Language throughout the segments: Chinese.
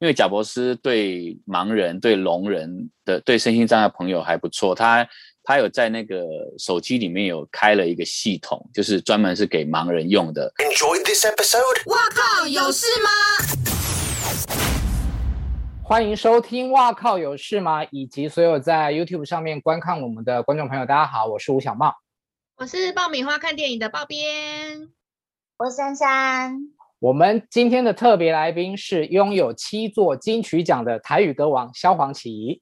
因为贾博斯对盲人、对聋人的、对身心障碍朋友还不错，他他有在那个手机里面有开了一个系统，就是专门是给盲人用的。Enjoy this episode！哇靠，有事吗？欢迎收听《哇靠有事吗》，以及所有在 YouTube 上面观看我们的观众朋友，大家好，我是吴小茂，我是爆米花看电影的爆边，我是珊珊。我们今天的特别来宾是拥有七座金曲奖的台语歌王萧煌奇。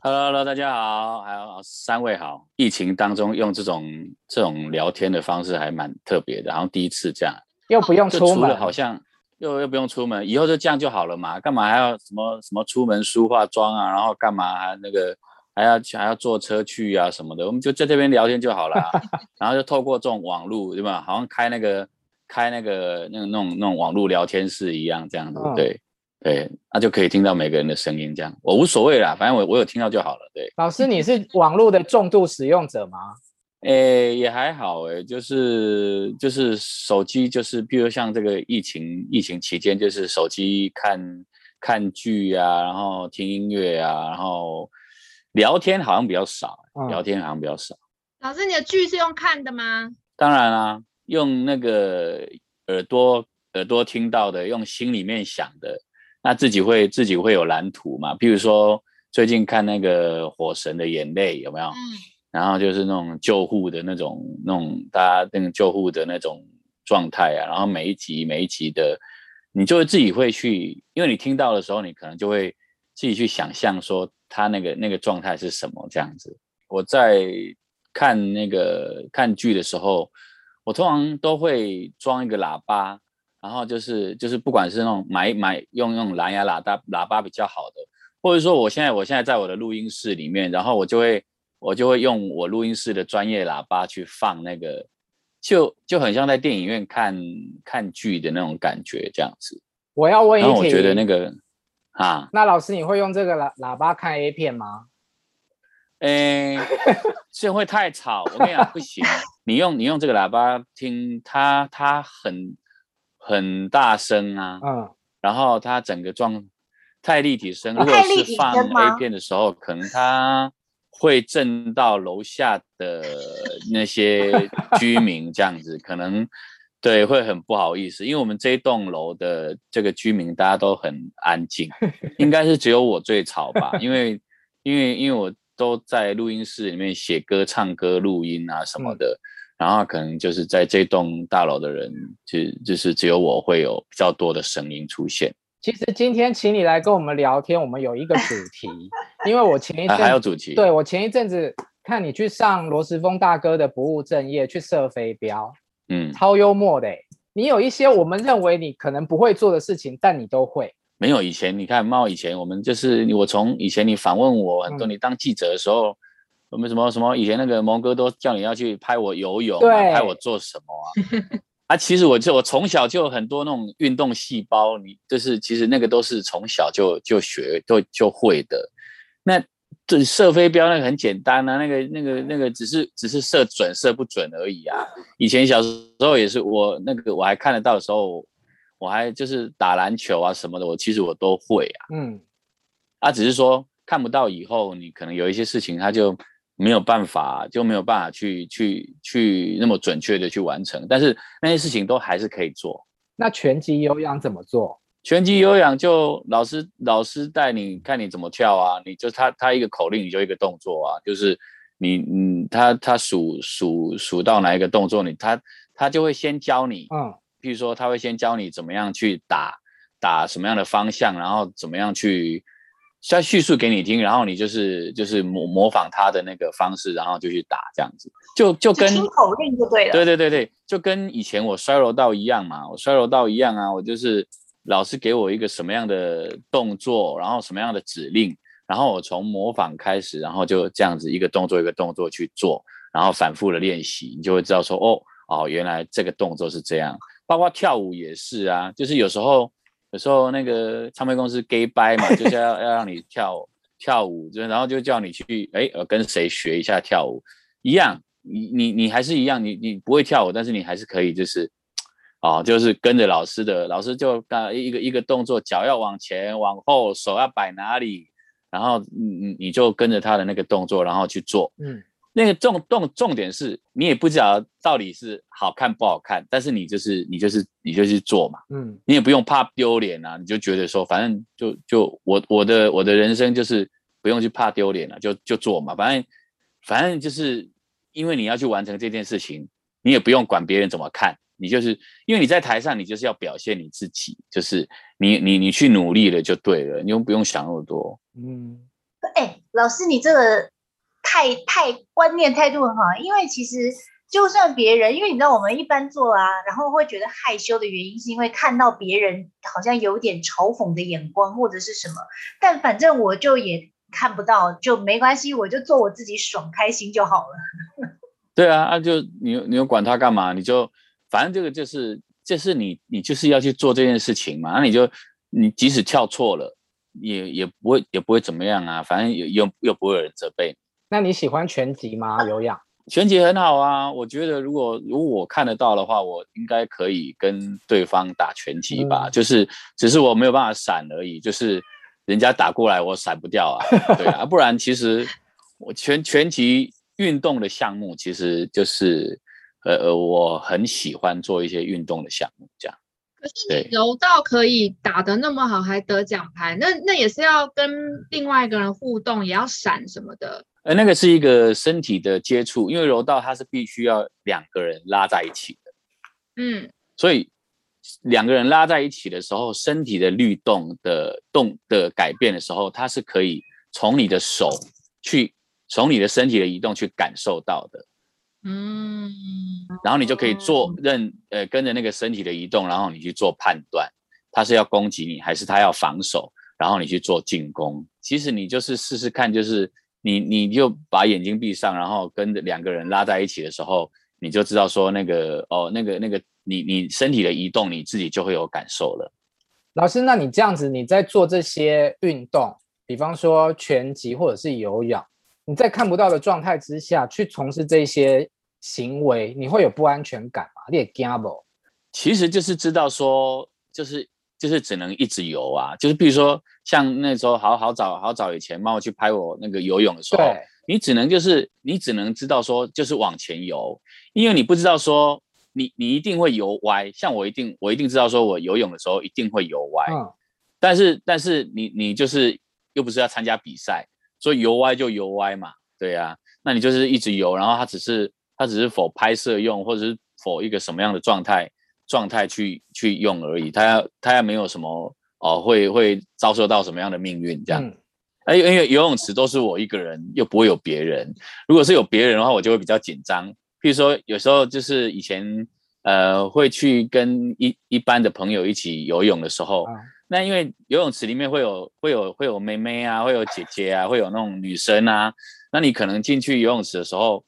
Hello，Hello，大家好，还有三位好。疫情当中用这种这种聊天的方式还蛮特别的，好像第一次这样，又不用出门，好像又又不用出门，以后就这样就好了嘛？干嘛还要什么什么出门梳化妆啊？然后干嘛还那个还要还要坐车去啊什么的？我们就在这边聊天就好了，然后就透过这种网络，对吧？好像开那个。开那个那个那种那种网络聊天室一样，这样子，对对，那就可以听到每个人的声音，这样我无所谓啦，反正我我有听到就好了。对，老师，你是网络的重度使用者吗？诶，也还好诶，就是就是手机，就是比如像这个疫情疫情期间，就是手机看看剧啊，然后听音乐啊，然后聊天好像比较少，聊天好像比较少。老师，你的剧是用看的吗？当然啦。用那个耳朵耳朵听到的，用心里面想的，那自己会自己会有蓝图嘛？比如说最近看那个《火神的眼泪》，有没有？嗯。然后就是那种救护的那种那种大家那种救护的那种状态啊。然后每一集每一集的，你就会自己会去，因为你听到的时候，你可能就会自己去想象说他那个那个状态是什么这样子。我在看那个看剧的时候。我通常都会装一个喇叭，然后就是就是不管是那种买买用用蓝牙喇叭喇叭比较好的，或者说我现在我现在在我的录音室里面，然后我就会我就会用我录音室的专业喇叭去放那个，就就很像在电影院看看剧的那种感觉这样子。我要问一题，我觉得那个啊，那老师你会用这个喇喇叭看 A 片吗？诶，这会太吵，我跟你讲不行。你用你用这个喇叭听它，它很很大声啊，嗯，然后它整个状太立体声，如果是放 A 片的时候，可能它会震到楼下的那些居民，这样子 可能对会很不好意思，因为我们这一栋楼的这个居民大家都很安静，应该是只有我最吵吧，因为因为因为我都在录音室里面写歌、唱歌、录音啊什么的。嗯然后可能就是在这栋大楼的人，就就是只有我会有比较多的声音出现。其实今天请你来跟我们聊天，我们有一个主题，因为我前一阵、啊、还有主题，对，我前一阵子看你去上罗时峰大哥的不务正业去射飞镖，嗯，超幽默的。你有一些我们认为你可能不会做的事情，但你都会。没有以前，你看猫以前我们就是我从以前你访问我很多，你当记者的时候。嗯我们什么什么以前那个蒙哥都叫你要去拍我游泳，啊，拍我做什么啊？啊，其实我就我从小就有很多那种运动细胞，你就是其实那个都是从小就就学就就会的。那这射飞镖那个很简单啊，那个那个那个只是只是射准射不准而已啊。以前小时候也是我那个我还看得到的时候，我还就是打篮球啊什么的，我其实我都会啊。嗯，啊，只是说看不到以后，你可能有一些事情他就。没有办法，就没有办法去去去那么准确的去完成，但是那些事情都还是可以做。那拳击有氧怎么做？拳击有氧就老师老师带你看你怎么跳啊，你就他他一个口令你就一个动作啊，就是你嗯他他数数数到哪一个动作你他他就会先教你，嗯，譬如说他会先教你怎么样去打打什么样的方向，然后怎么样去。先叙述给你听，然后你就是就是模模仿他的那个方式，然后就去打这样子，就就跟听口令就对了。对对对对，就跟以前我摔柔道一样嘛，我摔柔道一样啊，我就是老师给我一个什么样的动作，然后什么样的指令，然后我从模仿开始，然后就这样子一个动作一个动作去做，然后反复的练习，你就会知道说哦哦，原来这个动作是这样，包括跳舞也是啊，就是有时候。有时候那个唱片公司 gay 掰嘛，就是要 要让你跳跳舞，就然后就叫你去哎，呃，跟谁学一下跳舞，一样，你你你还是一样，你你不会跳舞，但是你还是可以就是哦，就是跟着老师的，老师就干一个一个动作，脚要往前往后，手要摆哪里，然后你你你就跟着他的那个动作，然后去做。嗯，那个重重重点是你也不知道到底是好看不好看，但是你就是你就是你就去做嘛。嗯，你也不用怕丢脸啊，你就觉得说反正就就我我的我的人生就是不用去怕丢脸了，就就做嘛，反正反正就是因为你要去完成这件事情，你也不用管别人怎么看。你就是因为你在台上，你就是要表现你自己，就是你你你去努力了就对了，你又不用想那么多。嗯，哎、欸，老师，你这个太太观念态度很好，因为其实就算别人，因为你知道我们一般做啊，然后会觉得害羞的原因，是因为看到别人好像有点嘲讽的眼光或者是什么，但反正我就也看不到，就没关系，我就做我自己爽开心就好了。对啊，那、啊、就你你又管他干嘛？你就。反正这个就是，就是你，你就是要去做这件事情嘛。那你就，你即使跳错了，也也不会，也不会怎么样啊。反正又又又不会有人责备。那你喜欢拳击吗？有氧？拳击很好啊。我觉得如果如果我看得到的话，我应该可以跟对方打拳击吧。嗯、就是只是我没有办法闪而已。就是人家打过来，我闪不掉啊。对啊，不然其实我拳拳击运动的项目其实就是。呃呃，我很喜欢做一些运动的项目，这样。可是你柔道可以打得那么好，还得奖牌，那那也是要跟另外一个人互动，也要闪什么的。呃，那个是一个身体的接触，因为柔道它是必须要两个人拉在一起的。嗯。所以两个人拉在一起的时候，身体的律动的动的改变的时候，它是可以从你的手去，从你的身体的移动去感受到的。嗯，然后你就可以做任呃跟着那个身体的移动，然后你去做判断，他是要攻击你还是他要防守，然后你去做进攻。其实你就是试试看，就是你你就把眼睛闭上，然后跟着两个人拉在一起的时候，你就知道说那个哦那个那个你你身体的移动你自己就会有感受了。老师，那你这样子你在做这些运动，比方说拳击或者是有氧。你在看不到的状态之下去从事这些行为，你会有不安全感吗？你也惊不？其实就是知道说，就是就是只能一直游啊。就是比如说，像那时候好好早好早以前，妈妈去拍我那个游泳的时候，你只能就是你只能知道说，就是往前游，因为你不知道说你你一定会游歪。像我一定我一定知道说我游泳的时候一定会游歪，嗯、但是但是你你就是又不是要参加比赛。所以游歪就游歪嘛，对呀、啊，那你就是一直游，然后它只是它只是否拍摄用，或者是否一个什么样的状态状态去去用而已，它要它要没有什么哦，会会遭受到什么样的命运这样。哎、嗯，因为游泳池都是我一个人，又不会有别人。如果是有别人的话，我就会比较紧张。譬如说，有时候就是以前呃会去跟一一般的朋友一起游泳的时候。嗯那因为游泳池里面会有会有会有妹妹啊，会有姐姐啊，会有那种女生啊。那你可能进去游泳池的时候，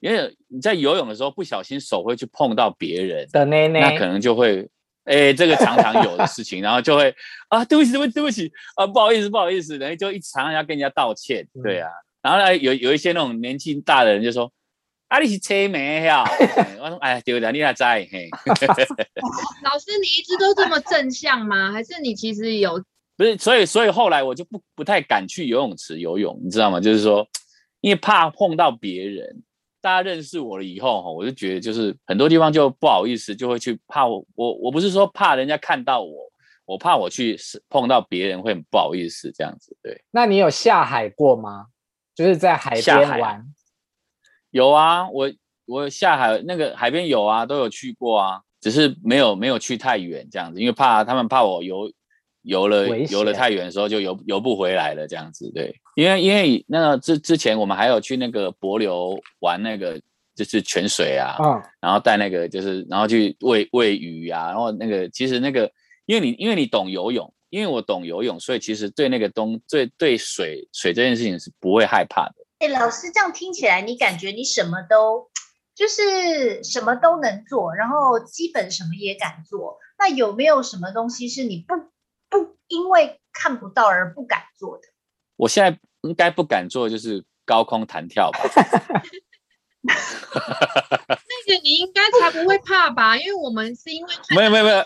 因为你在游泳的时候不小心手会去碰到别人的内内，那可能就会，哎，这个常常有的事情，然后就会啊，对不起，对不起，对不起啊，不好意思，不好意思，然后就一直常常要跟人家道歉，对啊。然后呢，有有一些那种年纪大的人就说。啊，你是车眉呀？我说，哎，对了，你也在嘿。老师，你一直都这么正向吗？还是你其实有？不是，所以，所以后来我就不不太敢去游泳池游泳，你知道吗？就是说，因为怕碰到别人。大家认识我了以后，哈，我就觉得就是很多地方就不好意思，就会去怕我。我我不是说怕人家看到我，我怕我去碰到别人会很不好意思这样子。对。那你有下海过吗？就是在海边玩。有啊，我我下海那个海边有啊，都有去过啊，只是没有没有去太远这样子，因为怕他们怕我游游了游了太远的时候就游游不回来了这样子，对，因为因为那个之之前我们还有去那个柏流玩那个就是泉水啊，嗯，然后带那个就是然后去喂喂鱼啊，然后那个其实那个因为你因为你懂游泳，因为我懂游泳，所以其实对那个东对对水水这件事情是不会害怕的。哎，老师，这样听起来，你感觉你什么都就是什么都能做，然后基本什么也敢做。那有没有什么东西是你不不因为看不到而不敢做的？我现在应该不敢做，就是高空弹跳吧。那个你应该才不会怕吧？因为我们是因为没有没有没有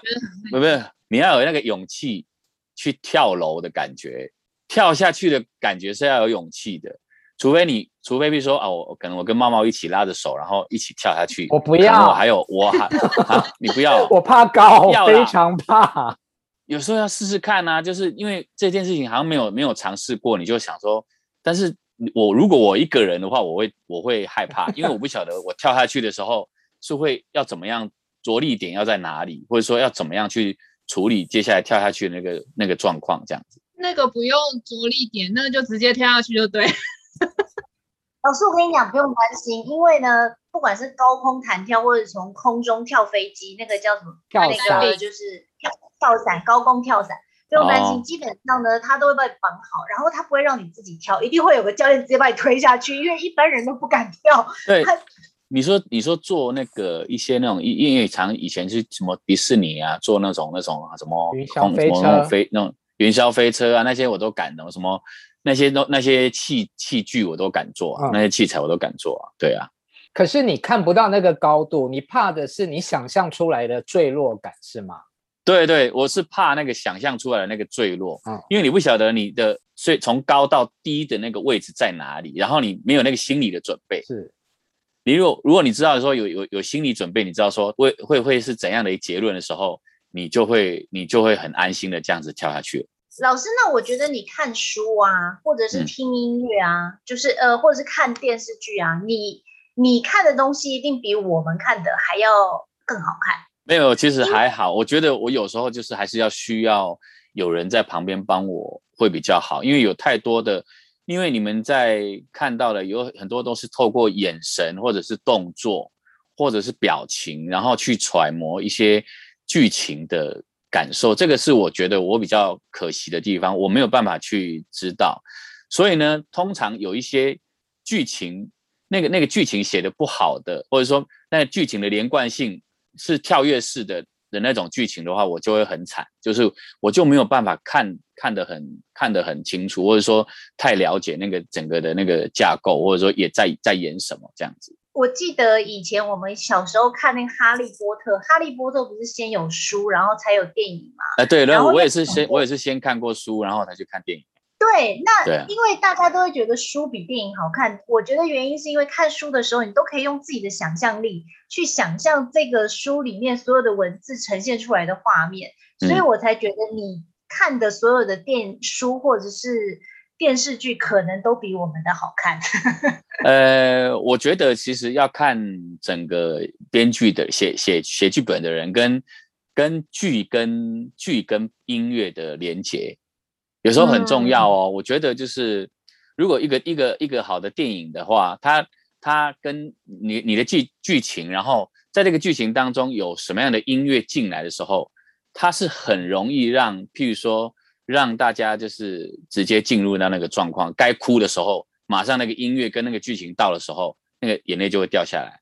没有没有，你要有那个勇气去跳楼的感觉，跳下去的感觉是要有勇气的。除非你，除非比如说啊，我可能我跟猫猫一起拉着手，然后一起跳下去。我不要。我还有我还 啊，你不要。我怕高，非常怕。有时候要试试看啊，就是因为这件事情好像没有没有尝试过，你就想说，但是我如果我一个人的话，我会我会害怕，因为我不晓得我跳下去的时候是会要怎么样着力点要在哪里，或者说要怎么样去处理接下来跳下去的那个那个状况这样子。那个不用着力点，那个就直接跳下去就对。老师，我跟你讲，不用担心，因为呢，不管是高空弹跳，或者从空中跳飞机，那个叫什么？跳伞那个就是跳跳伞，高空跳伞，不用担心。哦、基本上呢，他都会把你绑好，然后他不会让你自己跳，一定会有个教练直接把你推下去，因为一般人都不敢跳。对，你说你说做那个一些那种因为常，以前是什么迪士尼啊，做那种那种什么云霄飞车、飞那种云霄飞车啊，那些我都敢的，什么。那些都那些器器具我都敢做，啊，嗯，那些器材我都敢做啊，对啊。可是你看不到那个高度，你怕的是你想象出来的坠落感是吗？对对，我是怕那个想象出来的那个坠落，嗯，因为你不晓得你的所以从高到低的那个位置在哪里，然后你没有那个心理的准备。是，你如果如果你知道说有有有心理准备，你知道说会会会是怎样的一结论的时候，你就会你就会很安心的这样子跳下去。老师，那我觉得你看书啊，或者是听音乐啊，嗯、就是呃，或者是看电视剧啊，你你看的东西一定比我们看的还要更好看。没有，其实还好。我觉得我有时候就是还是要需要有人在旁边帮我会比较好，因为有太多的，因为你们在看到的有很多都是透过眼神或者是动作或者是表情，然后去揣摩一些剧情的。感受，这个是我觉得我比较可惜的地方，我没有办法去知道，所以呢，通常有一些剧情，那个那个剧情写的不好的，或者说那剧情的连贯性是跳跃式的的那种剧情的话，我就会很惨，就是我就没有办法看看得很看得很清楚，或者说太了解那个整个的那个架构，或者说也在在演什么这样子。我记得以前我们小时候看那个《哈利波特》，《哈利波特》不是先有书，然后才有电影嘛？哎、呃，对，然后我也是先，我也是先看过书，然后才去看电影。对，那因为大家都会觉得书比电影好看，我觉得原因是因为看书的时候，你都可以用自己的想象力去想象这个书里面所有的文字呈现出来的画面，所以我才觉得你看的所有的电书或者是。电视剧可能都比我们的好看。呃，我觉得其实要看整个编剧的写写写剧本的人跟跟剧跟剧跟音乐的连接，有时候很重要哦。嗯、我觉得就是如果一个一个一个好的电影的话，它它跟你你的剧剧情，然后在这个剧情当中有什么样的音乐进来的时候，它是很容易让，譬如说。让大家就是直接进入到那个状况，该哭的时候，马上那个音乐跟那个剧情到的时候，那个眼泪就会掉下来。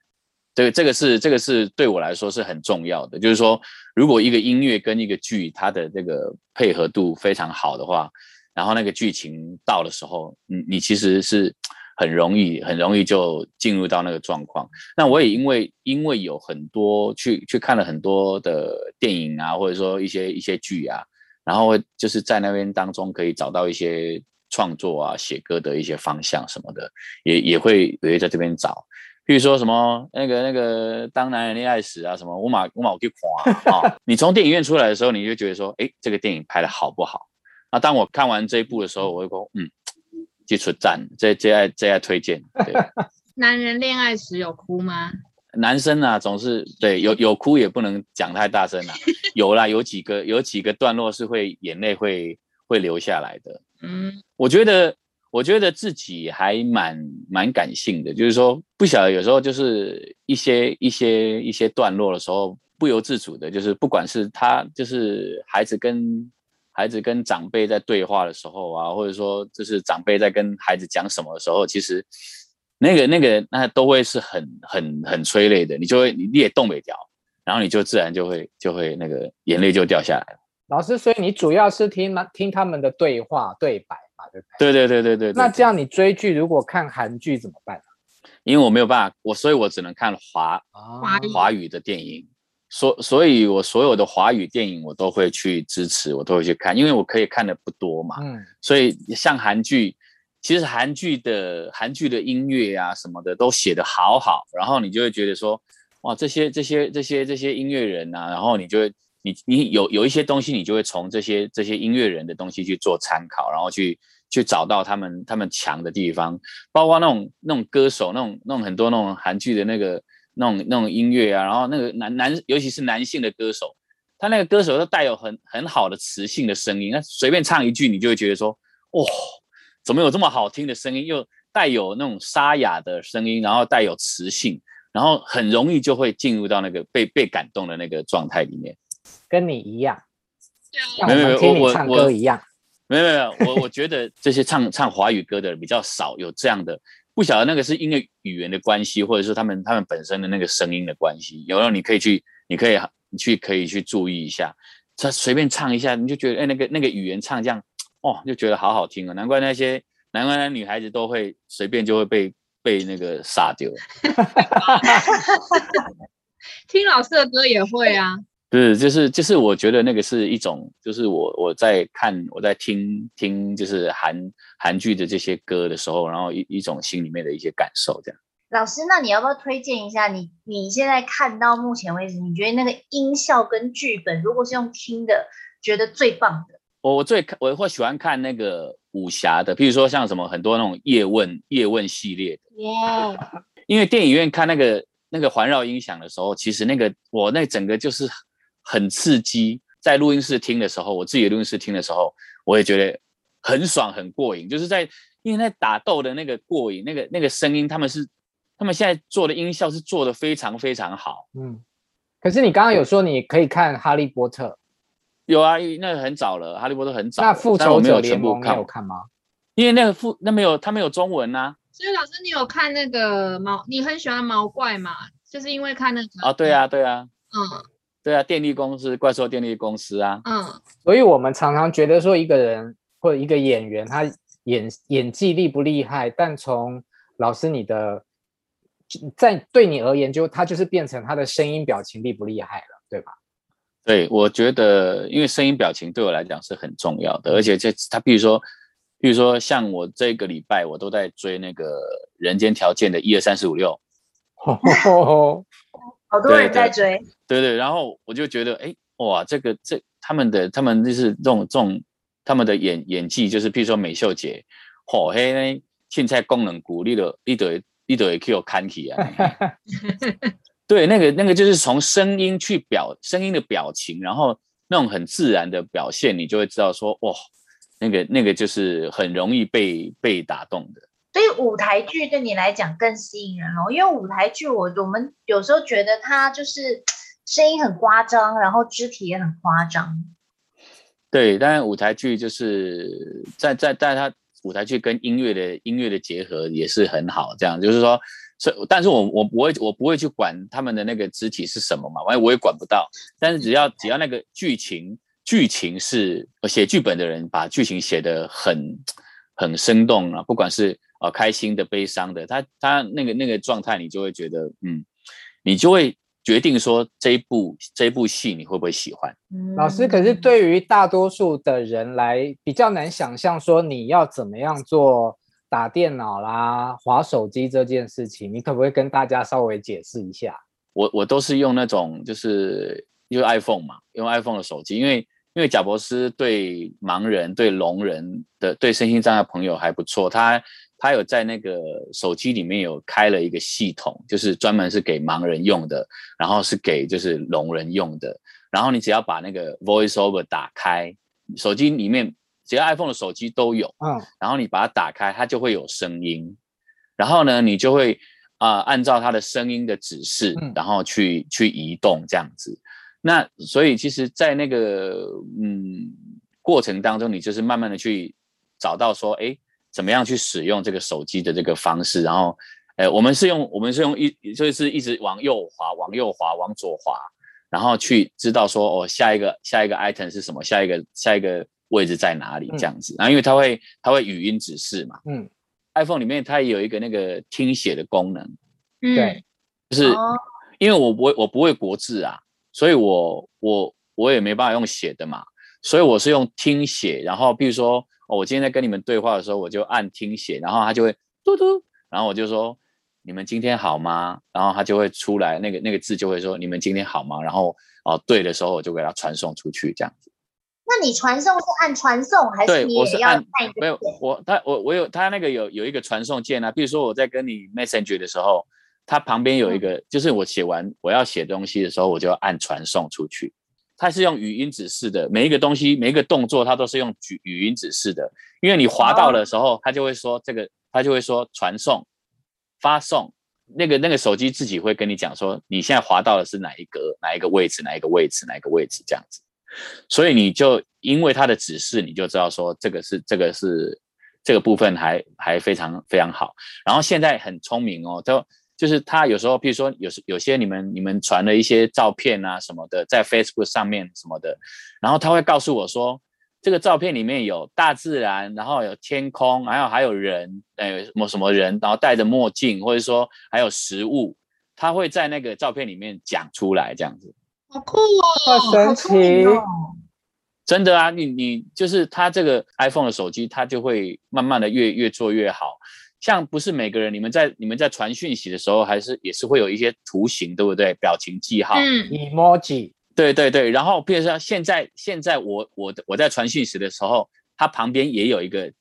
这个这个是这个是对我来说是很重要的，就是说，如果一个音乐跟一个剧它的这个配合度非常好的话，然后那个剧情到的时候，你你其实是很容易很容易就进入到那个状况。那我也因为因为有很多去去看了很多的电影啊，或者说一些一些剧啊。然后就是在那边当中可以找到一些创作啊、写歌的一些方向什么的，也也会也会在这边找。譬如说什么那个那个当男人恋爱时啊，什么我马我马我去看啊。你从电影院出来的时候，你就觉得说，哎，这个电影拍的好不好？那当我看完这一部的时候，我会说，嗯，基础赞，这这爱这爱推荐。对。男人恋爱时有哭吗？男生啊，总是对有有哭也不能讲太大声啊。有啦，有几个有几个段落是会眼泪会会流下来的。嗯，我觉得我觉得自己还蛮蛮感性的，就是说不晓得有时候就是一些一些一些段落的时候，不由自主的，就是不管是他就是孩子跟孩子跟长辈在对话的时候啊，或者说就是长辈在跟孩子讲什么的时候，其实。那个那个那都会是很很很催泪的，你就会你也动不了，然后你就自然就会就会那个眼泪就掉下来了。老师，所以你主要是听听他们的对话对白嘛，对不对？对对对对对。那这样你追剧如果看韩剧怎么办？因为我没有办法，我所以我只能看华华语华语的电影，所所以我所有的华语电影我都会去支持，我都会去看，因为我可以看的不多嘛。嗯，所以像韩剧，其实韩剧的韩剧的音乐啊什么的都写得好好，然后你就会觉得说，哇，这些这些这些这些音乐人啊，然后你就会。你你有有一些东西，你就会从这些这些音乐人的东西去做参考，然后去去找到他们他们强的地方，包括那种那种歌手，那种那种很多那种韩剧的那个那种那种音乐啊，然后那个男男尤其是男性的歌手，他那个歌手都带有很很好的磁性的声音，那随便唱一句，你就会觉得说，哇、哦，怎么有这么好听的声音，又带有那种沙哑的声音，然后带有磁性，然后很容易就会进入到那个被被感动的那个状态里面。跟你一样，没有没有，我唱歌一样，没有没有，我我觉得这些唱唱华语歌的人比较少有这样的，不晓得那个是因为语言的关系，或者是他们他们本身的那个声音的关系。有时候你可以去，你可以你去可以去注意一下，他随便唱一下，你就觉得哎，那个那个语言唱这样，哦，就觉得好好听哦，难怪那些难怪那女孩子都会随便就会被被那个杀掉。听老师的歌也会啊。是，就是就是，我觉得那个是一种，就是我我在看我在听听，就是韩韩剧的这些歌的时候，然后一一种心里面的一些感受，这样。老师，那你要不要推荐一下你你现在看到目前为止，你觉得那个音效跟剧本，如果是用听的，觉得最棒的？我我最看我会喜欢看那个武侠的，譬如说像什么很多那种叶问叶问系列的。耶。Yeah. 因为电影院看那个那个环绕音响的时候，其实那个我那整个就是。很刺激，在录音室听的时候，我自己录音室听的时候，我也觉得很爽，很过瘾。就是在因为那打斗的那个过瘾，那个那个声音，他们是他们现在做的音效是做的非常非常好。嗯，可是你刚刚有说你可以看《哈利波特》，有啊，那个很早了，《哈利波特》很早。那复仇者联盟你有看吗？因为那个复那没有，他没有中文啊。所以老师，你有看那个毛？你很喜欢毛怪吗？就是因为看那个啊？对啊，对啊，嗯。对啊，电力公司，怪兽电力公司啊。嗯，所以我们常常觉得说一个人或者一个演员他演演技厉不厉害，但从老师你的在对你而言，就他就是变成他的声音表情厉不厉害了，对吧？对，我觉得因为声音表情对我来讲是很重要的，而且这他比如说，比如说像我这个礼拜我都在追那个人间条件的一二三四五六。好多人在追，对，对对，然后我就觉得，哎，哇，这个这他们的他们就是这种这种他们的演演技，就是譬如说美秀姐，好黑呢，现在功能鼓励的一堆一堆 Q 看起啊，对，那个那个就是从声音去表声音的表情，然后那种很自然的表现，你就会知道说，哇，那个那个就是很容易被被打动的。所以舞台剧对你来讲更吸引人哦，因为舞台剧我我们有时候觉得它就是声音很夸张，然后肢体也很夸张。对，但是舞台剧就是在在在它舞台剧跟音乐的音乐的结合也是很好，这样就是说，所以但是我我不会我不会去管他们的那个肢体是什么嘛，我也我也管不到。但是只要只要那个剧情剧情是写剧本的人把剧情写得很很生动啊，不管是。啊，开心的、悲伤的，他他那个那个状态，你就会觉得，嗯，你就会决定说这一部这一部戏你会不会喜欢？老师，可是对于大多数的人来，比较难想象说你要怎么样做打电脑啦、滑手机这件事情，你可不可以跟大家稍微解释一下？我我都是用那种就是用 iPhone 嘛，用 iPhone 的手机，因为因为贾博士对盲人、对聋人的、对身心障碍朋友还不错，他。他有在那个手机里面有开了一个系统，就是专门是给盲人用的，然后是给就是聋人用的。然后你只要把那个 VoiceOver 打开，手机里面只要 iPhone 的手机都有，嗯，然后你把它打开，它就会有声音。然后呢，你就会啊、呃、按照它的声音的指示，然后去去移动这样子。那所以其实，在那个嗯过程当中，你就是慢慢的去找到说，哎。怎么样去使用这个手机的这个方式？然后，呃，我们是用我们是用一就是一直往右滑，往右滑，往左滑，然后去知道说哦，下一个下一个 item 是什么，下一个下一个位置在哪里这样子。然后，因为它会它会语音指示嘛，嗯，iPhone 里面它也有一个那个听写的功能，嗯对，就是哦因为我不会我不会国字啊，所以我我我也没办法用写的嘛，所以我是用听写，然后比如说、哦、我今天在跟你们对话的时候，我就按听写，然后他就会嘟嘟，然后我就说你们今天好吗？然后他就会出来那个那个字就会说你们今天好吗？然后哦对的时候我就给他传送出去这样子。那你传送是按传送，还是你也要没有我他我我有他那个有有一个传送键啊，比如说我在跟你 Messenger 的时候，它旁边有一个，就是我写完我要写东西的时候，我就要按传送出去。它是用语音指示的，每一个东西每一个动作它都是用语语音指示的，因为你滑到的时候，它就会说这个，它就会说传送、发送，那个那个手机自己会跟你讲说你现在滑到的是哪一格哪一个位置哪一个位置哪一个位置这样子。所以你就因为它的指示，你就知道说这个是这个是这个部分还还非常非常好。然后现在很聪明哦，都就是他有时候，譬如说有时有些你们你们传了一些照片啊什么的，在 Facebook 上面什么的，然后他会告诉我说，这个照片里面有大自然，然后有天空，还有还有人，呃，什么什么人，然后戴着墨镜，或者说还有食物，他会在那个照片里面讲出来这样子。好酷哦！好神奇。哦真的啊，你你就是它这个 iPhone 的手机，它就会慢慢的越越做越好。像不是每个人，你们在你们在传讯息的时候，还是也是会有一些图形，对不对？表情记号，嗯，emoji 对对对。然后，比如说现在现在我我我在传讯息的时候，它旁边也有一个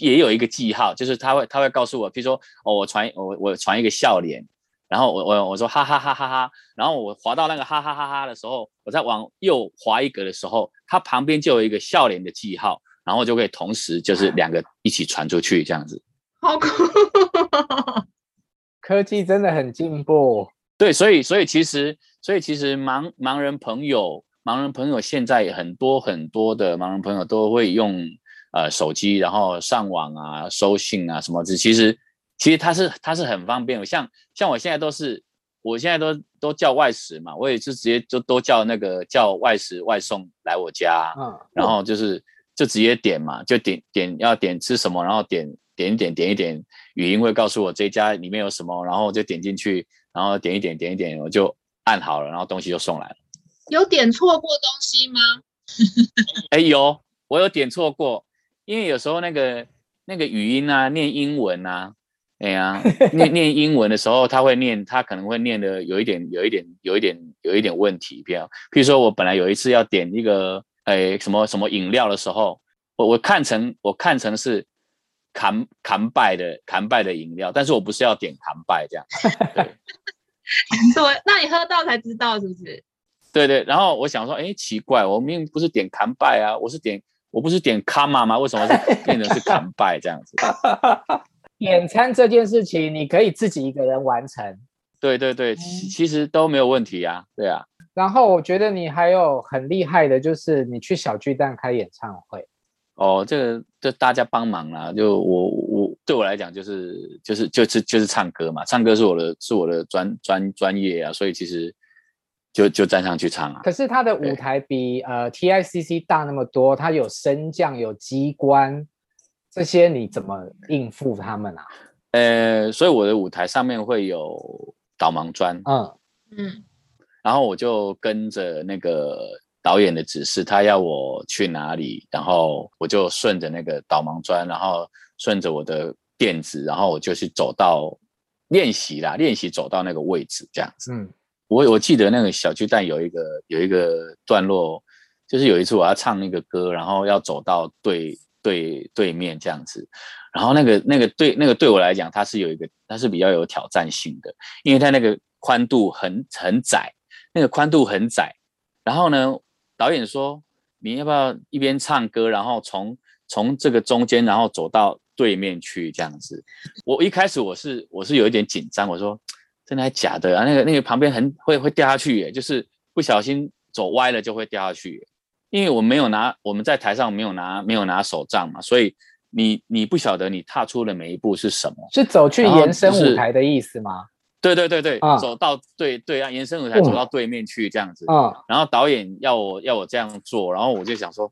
也有一个记号，就是它会它会告诉我，比如说哦，我传我我传一个笑脸。然后我我我说哈哈哈哈哈，然后我滑到那个哈哈哈哈的时候，我再往右滑一格的时候，它旁边就有一个笑脸的记号，然后就可以同时就是两个一起传出去这样子。好酷！科技真的很进步。对，所以所以其实所以其实盲盲人朋友盲人朋友现在很多很多的盲人朋友都会用呃手机，然后上网啊、收信啊什么的，其实。其实它是它是很方便的，像像我现在都是，我现在都都叫外食嘛，我也是直接就都叫那个叫外食外送来我家，嗯，然后就是就直接点嘛，就点点要点吃什么，然后点点一点点一点，语音会告诉我这家里面有什么，然后我就点进去，然后点一点点一点，我就按好了，然后东西就送来了。有点错过东西吗？哎，有，我有点错过，因为有时候那个那个语音啊，念英文啊。哎呀，念念英文的时候，他会念，他可能会念的有一点，有一点，有一点，有一点问题。比如，譬如说我本来有一次要点一个，哎，什么什么饮料的时候，我我看成我看成是砍砍拜的扛拜的饮料，但是我不是要点扛拜这样。对，对，那你喝到才知道是不是？对对，然后我想说，哎，奇怪，我明明不是点扛拜啊，我是点我不是点卡玛吗？为什么是变成是扛拜这样子？点餐这件事情，你可以自己一个人完成。对对对，其其实都没有问题啊，对啊。然后我觉得你还有很厉害的，就是你去小巨蛋开演唱会。哦，这个就大家帮忙啦，就我我对我来讲就是就是就是就是唱歌嘛，唱歌是我的是我的专专专业啊，所以其实就就站上去唱啊。可是他的舞台比呃 TICC 大那么多，他有升降有机关。这些你怎么应付他们啊？呃，所以我的舞台上面会有导盲砖，嗯嗯，然后我就跟着那个导演的指示，他要我去哪里，然后我就顺着那个导盲砖，然后顺着我的垫子，然后我就去走到练习啦，练习走到那个位置这样子。嗯，我我记得那个小巨蛋有一个有一个段落，就是有一次我要唱那个歌，然后要走到对。对对面这样子，然后那个那个对那个对我来讲，它是有一个它是比较有挑战性的，因为它那个宽度很很窄，那个宽度很窄。然后呢，导演说你要不要一边唱歌，然后从从这个中间，然后走到对面去这样子。我一开始我是我是有一点紧张，我说真的还假的啊？那个那个旁边很会会掉下去耶，就是不小心走歪了就会掉下去耶。因为我没有拿，我们在台上没有拿，没有拿手杖嘛，所以你你不晓得你踏出的每一步是什么，是走去延伸舞台的意思吗？对对对对，啊、走到对对啊，延伸舞台走到对面去这样子。啊，然后导演要我要我这样做，然后我就想说，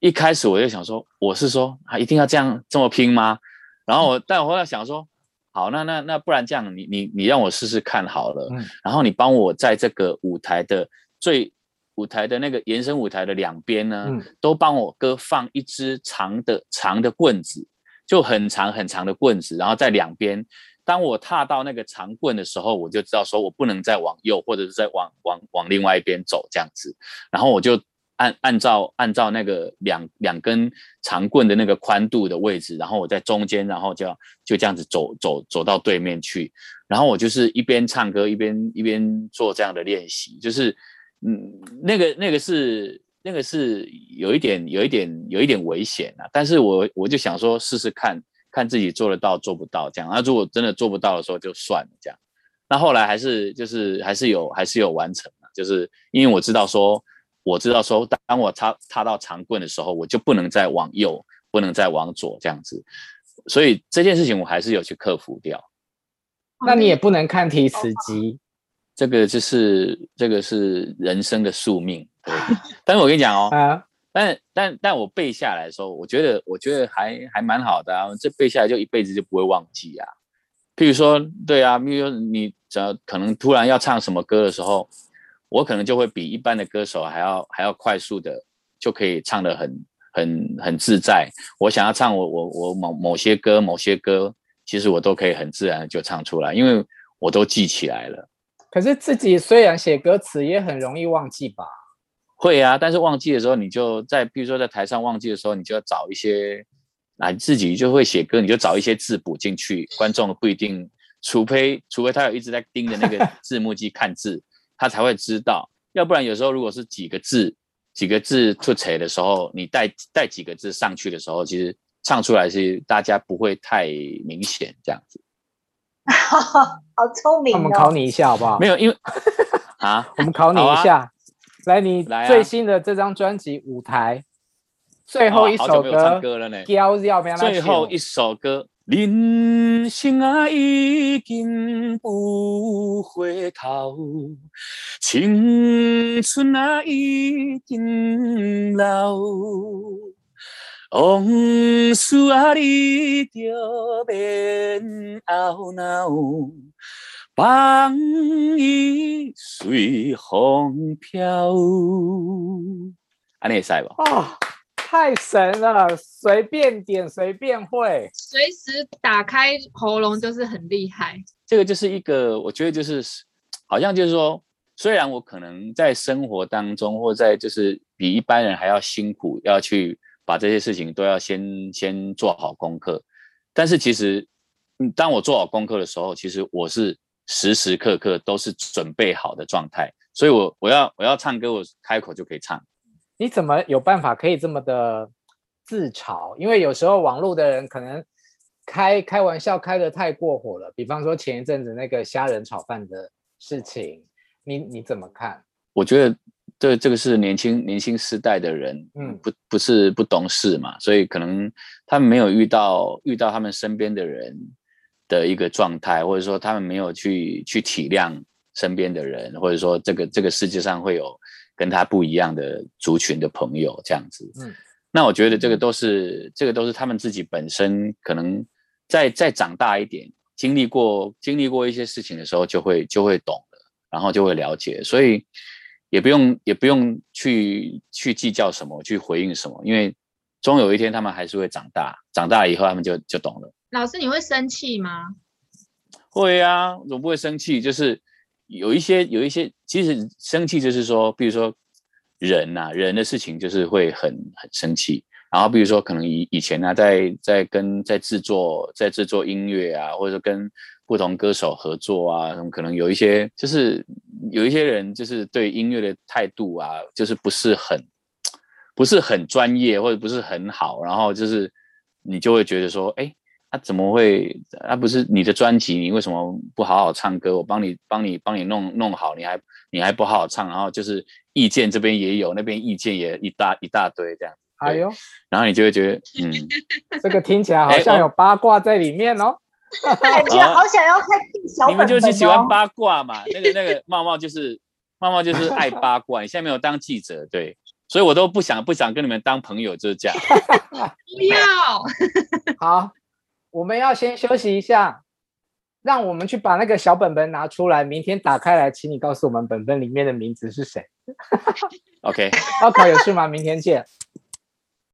一开始我就想说，我是说啊，一定要这样这么拼吗？然后我，但我后来想说，好，那那那不然这样，你你你让我试试看好了，嗯，然后你帮我在这个舞台的最舞台的那个延伸舞台的两边呢，嗯，都帮我哥放一支长的长的棍子，就很长很长的棍子，然后在两边。当我踏到那个长棍的时候，我就知道说我不能再往右，或者是再往往往另外一边走这样子。然后我就按按照按照那个两两根长棍的那个宽度的位置，然后我在中间，然后就就这样子走走走到对面去。然后我就是一边唱歌一边一边做这样的练习，就是嗯，那个那个是那个是有一点有一点有一点危险啊。但是我我就想说试试看。看自己做得到做不到这样，那如果真的做不到的时候就算了这样。那后来还是就是还是有还是有完成了，就是因为我知道说我知道说当我插插到长棍的时候，我就不能再往右，不能再往左这样子，所以这件事情我还是有去克服掉。那你也不能看提词机，这个就是这个是人生的宿命。对，但是我跟你讲哦。啊但但但我背下来的时候，我觉得我觉得还还蛮好的啊，这背下来就一辈子就不会忘记啊。譬如说，对啊，比如说你只要可能突然要唱什么歌的时候，我可能就会比一般的歌手还要还要快速的就可以唱得很很很自在。我想要唱我我我某某些歌某些歌，其实我都可以很自然的就唱出来，因为我都记起来了。可是自己虽然写歌词，也很容易忘记吧？会啊，但是忘记的时候，你就在，比如说在台上忘记的时候，你就要找一些，啊，自己就会写歌，你就找一些字补进去。观众不一定，除非除非他有一直在盯着那个 字幕机看字，他才会知道。要不然有时候如果是几个字几个字出彩的时候，你带带几个字上去的时候，其实唱出来是大家不会太明显这样子。好聪明哦！我们考你一下好不好？没有，因为 啊，我们考你一下。来，你最新的这张专辑舞台最后一首歌，唱歌了呢。最后一首歌，人生啊已经不回头，青春啊已经老，往事啊你着免懊恼。放伊随风飘，安尼会使吧？哦，太神了！随便点，随便会，随时打开喉咙就是很厉害。这个就是一个，我觉得就是，好像就是说，虽然我可能在生活当中，或在就是比一般人还要辛苦，要去把这些事情都要先先做好功课，但是其实，嗯，当我做好功课的时候，其实我是。时时刻刻都是准备好的状态，所以我我要我要唱歌，我开口就可以唱。你怎么有办法可以这么的自嘲？因为有时候网络的人可能开开玩笑开得太过火了，比方说前一阵子那个虾仁炒饭的事情，你你怎么看？我觉得这这个是年轻年轻世代的人，嗯，不不是不懂事嘛，所以可能他们没有遇到遇到他们身边的人。的一个状态，或者说他们没有去去体谅身边的人，或者说这个这个世界上会有跟他不一样的族群的朋友这样子。嗯，那我觉得这个都是这个都是他们自己本身可能再再长大一点，经历过经历过一些事情的时候，就会就会懂了，然后就会了解，所以也不用也不用去去计较什么，去回应什么，因为终有一天他们还是会长大，长大以后他们就就懂了。老师，你会生气吗？会啊，我不会生气。就是有一些有一些，其实生气就是说，比如说人呐、人的事情就是会很很生气。然后比如说可能以以前呢、在在跟在制作在制作音乐啊，或者说跟不同歌手合作啊，可能有一些就是有一些人就是对音乐的态度啊，就是不是很不是很专业或者不是很好，然后就是你就会觉得说，哎。他怎么会？他不是你的专辑，你为什么不好好唱歌？我帮你帮你帮你弄弄好，你还你还不好好唱？然后就是意见这边也有，那边意见也一大一大堆这样。哎呦，然后你就会觉得，嗯，这个听起来好像有八卦在里面哦。感觉好想要看小本本哦。你们就是喜欢八卦嘛？那个那个茂茂就是茂茂就是爱八卦。你现在没有当记者，对，所以我都不想不想跟你们当朋友，就是这样。不要，好。我们要先休息一下，让我们去把那个小本本拿出来，明天打开来，请你告诉我们本本里面的名字是谁。OK，高考有事吗？明天见。